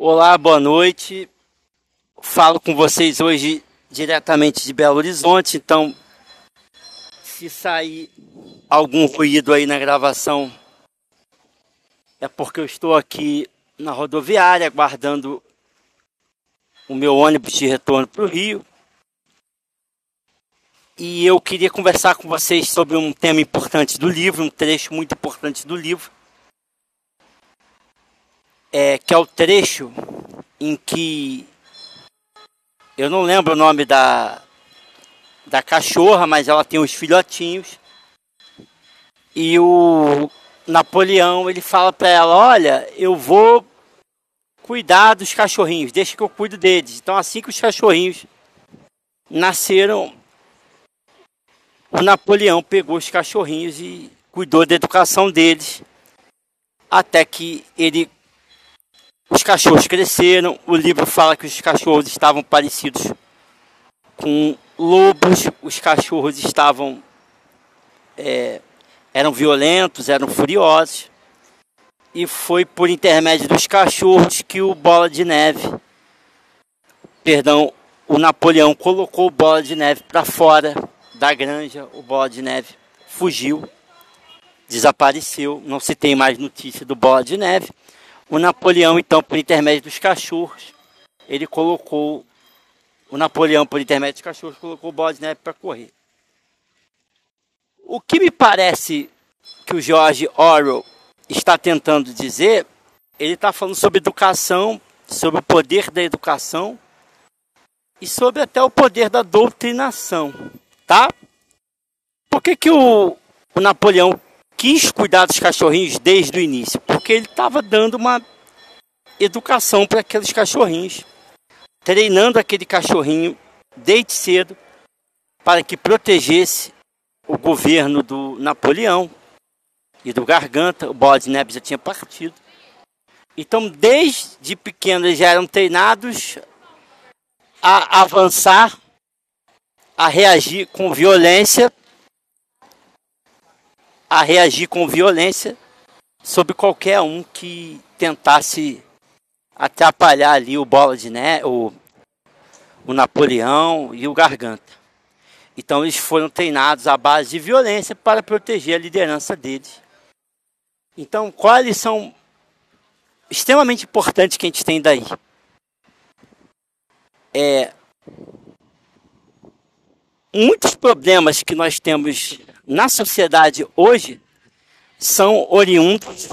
Olá, boa noite. Falo com vocês hoje diretamente de Belo Horizonte, então se sair algum ruído aí na gravação é porque eu estou aqui na rodoviária aguardando o meu ônibus de retorno para o Rio. E eu queria conversar com vocês sobre um tema importante do livro, um trecho muito importante do livro, é, que é o trecho em que eu não lembro o nome da, da cachorra, mas ela tem os filhotinhos. E o Napoleão ele fala para ela: Olha, eu vou cuidar dos cachorrinhos, deixa que eu cuido deles. Então, assim que os cachorrinhos nasceram, o Napoleão pegou os cachorrinhos e cuidou da educação deles, até que ele os cachorros cresceram. O livro fala que os cachorros estavam parecidos com lobos. Os cachorros estavam é, eram violentos, eram furiosos. E foi por intermédio dos cachorros que o Bola de Neve, perdão, o Napoleão colocou o Bola de Neve para fora da granja. O Bola de Neve fugiu, desapareceu. Não se tem mais notícia do Bola de Neve. O Napoleão, então, por intermédio dos cachorros, ele colocou. O Napoleão, por intermédio dos cachorros, colocou o bola de neve para correr. O que me parece que o George Orwell está tentando dizer, ele está falando sobre educação, sobre o poder da educação e sobre até o poder da doutrinação, tá? Por que, que o, o Napoleão quis cuidar dos cachorrinhos desde o início, porque ele estava dando uma educação para aqueles cachorrinhos, treinando aquele cachorrinho desde cedo para que protegesse o governo do Napoleão e do Garganta. O Bola de Neve já tinha partido. Então, desde pequeno, eles já eram treinados a avançar, a reagir com violência a reagir com violência sobre qualquer um que tentasse atrapalhar ali o Bola de Neve, o, o Napoleão e o Garganta. Então eles foram treinados à base de violência para proteger a liderança deles. Então, qual a lição extremamente importante que a gente tem daí? É, muitos problemas que nós temos na sociedade hoje são oriundos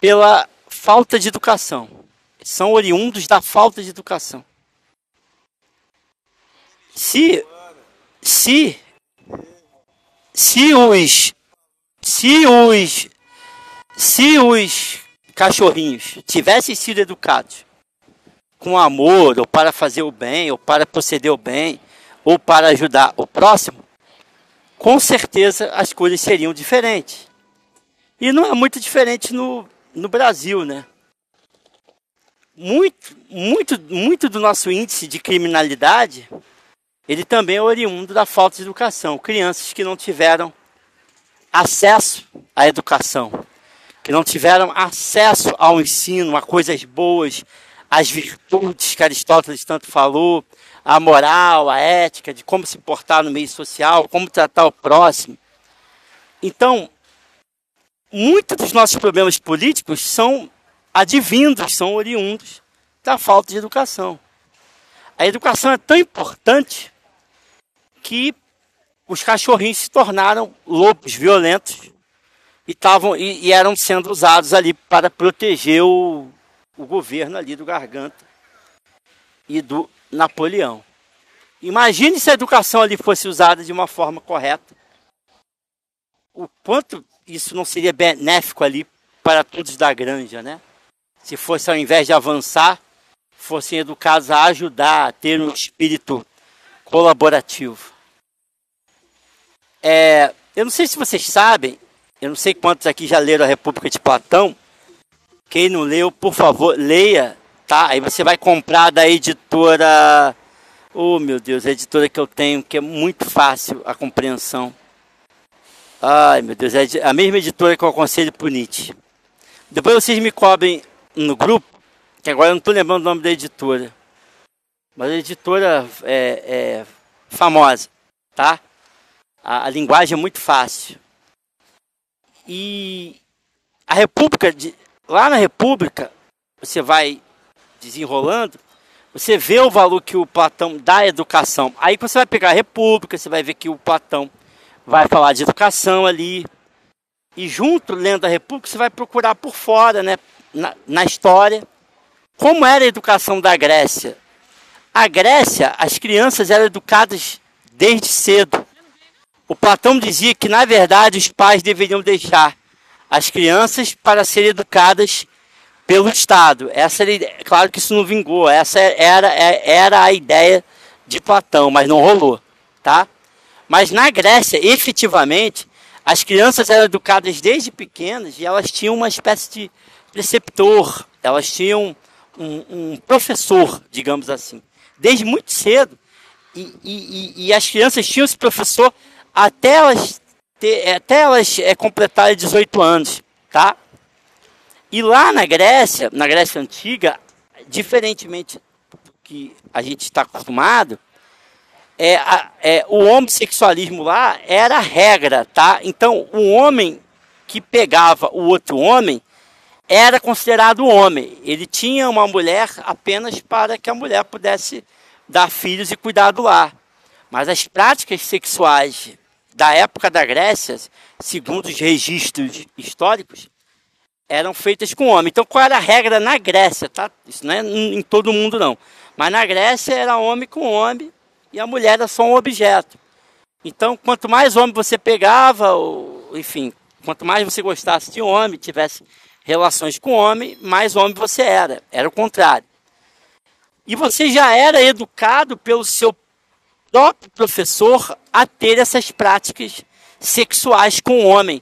pela falta de educação. São oriundos da falta de educação. Se se se os se os se os cachorrinhos tivessem sido educados com amor ou para fazer o bem ou para proceder o bem ou para ajudar o próximo, com certeza as coisas seriam diferentes. E não é muito diferente no, no Brasil, né? Muito, muito, muito do nosso índice de criminalidade, ele também é oriundo da falta de educação. Crianças que não tiveram acesso à educação, que não tiveram acesso ao ensino, a coisas boas, às virtudes que Aristóteles tanto falou, a moral, a ética, de como se portar no meio social, como tratar o próximo. Então, muitos dos nossos problemas políticos são advindos, são oriundos da falta de educação. A educação é tão importante que os cachorrinhos se tornaram lobos violentos e, tavam, e, e eram sendo usados ali para proteger o, o governo ali do Garganta e do Napoleão. Imagine se a educação ali fosse usada de uma forma correta. O quanto isso não seria benéfico ali para todos da granja, né? Se fosse ao invés de avançar, fossem educados a ajudar, a ter um espírito colaborativo. É, eu não sei se vocês sabem, eu não sei quantos aqui já leram a República de Platão. Quem não leu, por favor, leia tá? Aí você vai comprar da editora. Oh meu Deus, a editora que eu tenho, que é muito fácil a compreensão. Ai meu Deus, é a mesma editora que eu aconselho pro Nietzsche. Depois vocês me cobrem no grupo que agora eu não estou lembrando o nome da editora, mas a editora é, é famosa, tá? A, a, linguagem é muito fácil. E a República, de, lá na República, você vai desenrolando, você vê o valor que o Platão dá à educação. Aí você vai pegar a República, você vai ver que o Platão vai falar de educação ali. E junto, lendo a República, você vai procurar por fora, né, na, na história, como era a educação da Grécia. A Grécia, as crianças eram educadas desde cedo. O Platão dizia que, na verdade, os pais deveriam deixar as crianças para serem educadas pelo Estado. Essa era, claro que isso não vingou, essa era, era a ideia de Platão, mas não rolou, tá? Mas na Grécia, efetivamente, as crianças eram educadas desde pequenas e elas tinham uma espécie de preceptor, elas tinham um, um professor, digamos assim, desde muito cedo. E, e, e, as crianças tinham esse professor até elas, ter, até elas é, completarem 18 anos, tá? E lá na Grécia, na Grécia Antiga, diferentemente do que a gente está acostumado, é, é, o homossexualismo lá era regra, tá? Então, o homem que pegava o outro homem era considerado homem. Ele tinha uma mulher apenas para que a mulher pudesse dar filhos e cuidar do lar. Mas as práticas sexuais da época da Grécia, segundo os registros históricos, eram feitas com homem. Então, qual era a regra na Grécia? Tá? Isso não é em todo mundo, não. Mas na Grécia era homem com homem e a mulher era só um objeto. Então, quanto mais homem você pegava, ou, enfim, quanto mais você gostasse de homem, tivesse relações com homem, mais homem você era. Era o contrário. E você já era educado pelo seu próprio professor a ter essas práticas sexuais com o homem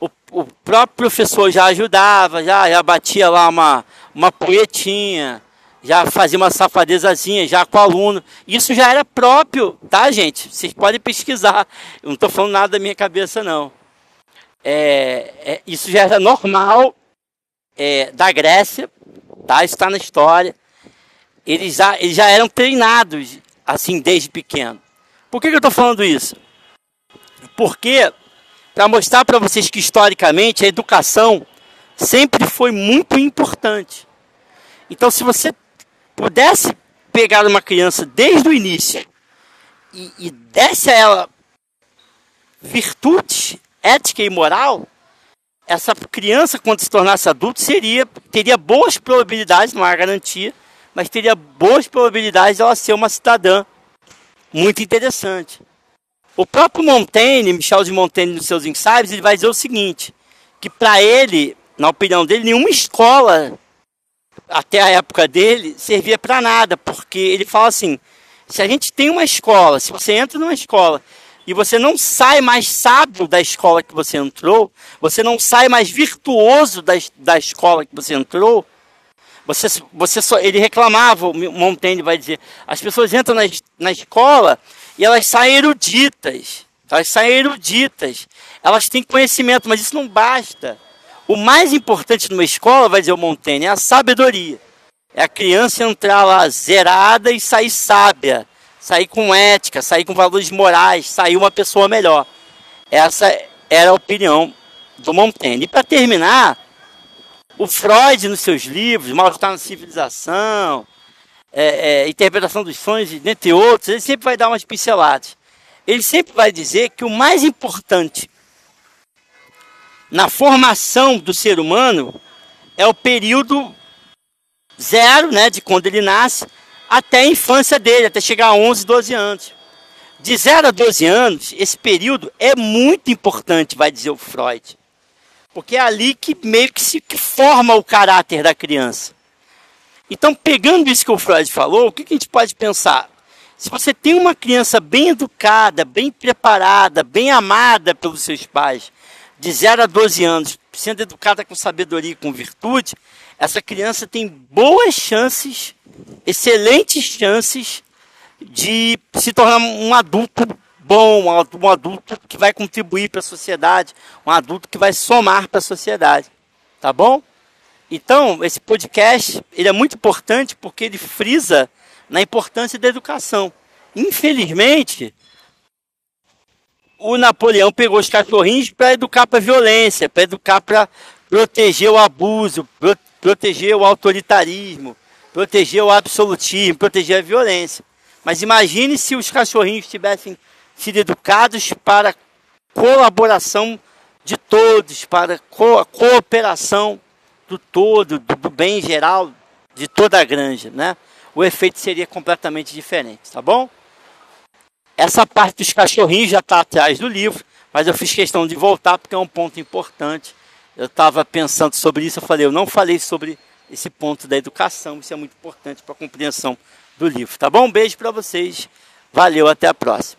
o, o próprio professor já ajudava, já, já batia lá uma, uma poetinha, já fazia uma safadezazinha já com o aluno. Isso já era próprio, tá, gente? Vocês podem pesquisar. Eu não estou falando nada da minha cabeça, não. É, é, isso já era normal é, da Grécia, tá? Isso está na história. Eles já, eles já eram treinados assim desde pequeno. Por que, que eu estou falando isso? Porque para mostrar para vocês que historicamente a educação sempre foi muito importante. Então, se você pudesse pegar uma criança desde o início e, e desse a ela virtude ética e moral, essa criança, quando se tornasse adulto, seria, teria boas probabilidades, não há garantia, mas teria boas probabilidades de ela ser uma cidadã muito interessante. O próprio Montaigne, Michel de Montaigne, nos seus ensaios, ele vai dizer o seguinte: que para ele, na opinião dele, nenhuma escola, até a época dele, servia para nada, porque ele fala assim: se a gente tem uma escola, se você entra numa escola e você não sai mais sábio da escola que você entrou, você não sai mais virtuoso da, da escola que você entrou, você, você só, ele reclamava, o Montaigne vai dizer, as pessoas entram na, na escola e elas saem eruditas. Elas saem eruditas. Elas têm conhecimento, mas isso não basta. O mais importante numa escola, vai dizer o Montaigne, é a sabedoria. É a criança entrar lá zerada e sair sábia, sair com ética, sair com valores morais, sair uma pessoa melhor. Essa era a opinião do Montaigne. E para terminar, o Freud, nos seus livros, Mal-Estar na Civilização, é, é, interpretação dos sonhos, dentre outros, ele sempre vai dar umas pinceladas. Ele sempre vai dizer que o mais importante na formação do ser humano é o período zero, né, de quando ele nasce, até a infância dele, até chegar a 11, 12 anos. De 0 a 12 anos, esse período é muito importante, vai dizer o Freud. Porque é ali que meio que se que forma o caráter da criança. Então, pegando isso que o Freud falou, o que, a gente pode pensar? Se você tem uma criança bem educada, bem preparada, bem amada pelos seus pais, de 0 a 12 anos, sendo educada com sabedoria e com virtude, essa criança tem boas chances, excelentes chances de se tornar um adulto bom, um adulto que vai contribuir para a sociedade, um adulto que vai somar para a sociedade. Tá bom? Então, esse podcast ele é muito importante porque ele frisa na importância da educação. Infelizmente, o Napoleão pegou os cachorrinhos para educar para violência, para educar para proteger o abuso, pro, proteger o autoritarismo, proteger o absolutismo, proteger a violência. Mas imagine se os cachorrinhos tivessem sido educados para colaboração de todos, para co cooperação do todo, do, do bem geral de toda a granja, né? O efeito seria completamente diferente, tá bom? Essa parte dos cachorrinhos já está atrás do livro, mas eu fiz questão de voltar porque é um ponto importante. Eu estava pensando sobre isso, eu falei, eu não falei sobre esse ponto da educação, isso é muito importante para a compreensão do livro. Tá bom? Um beijo para vocês. Valeu, até a próxima.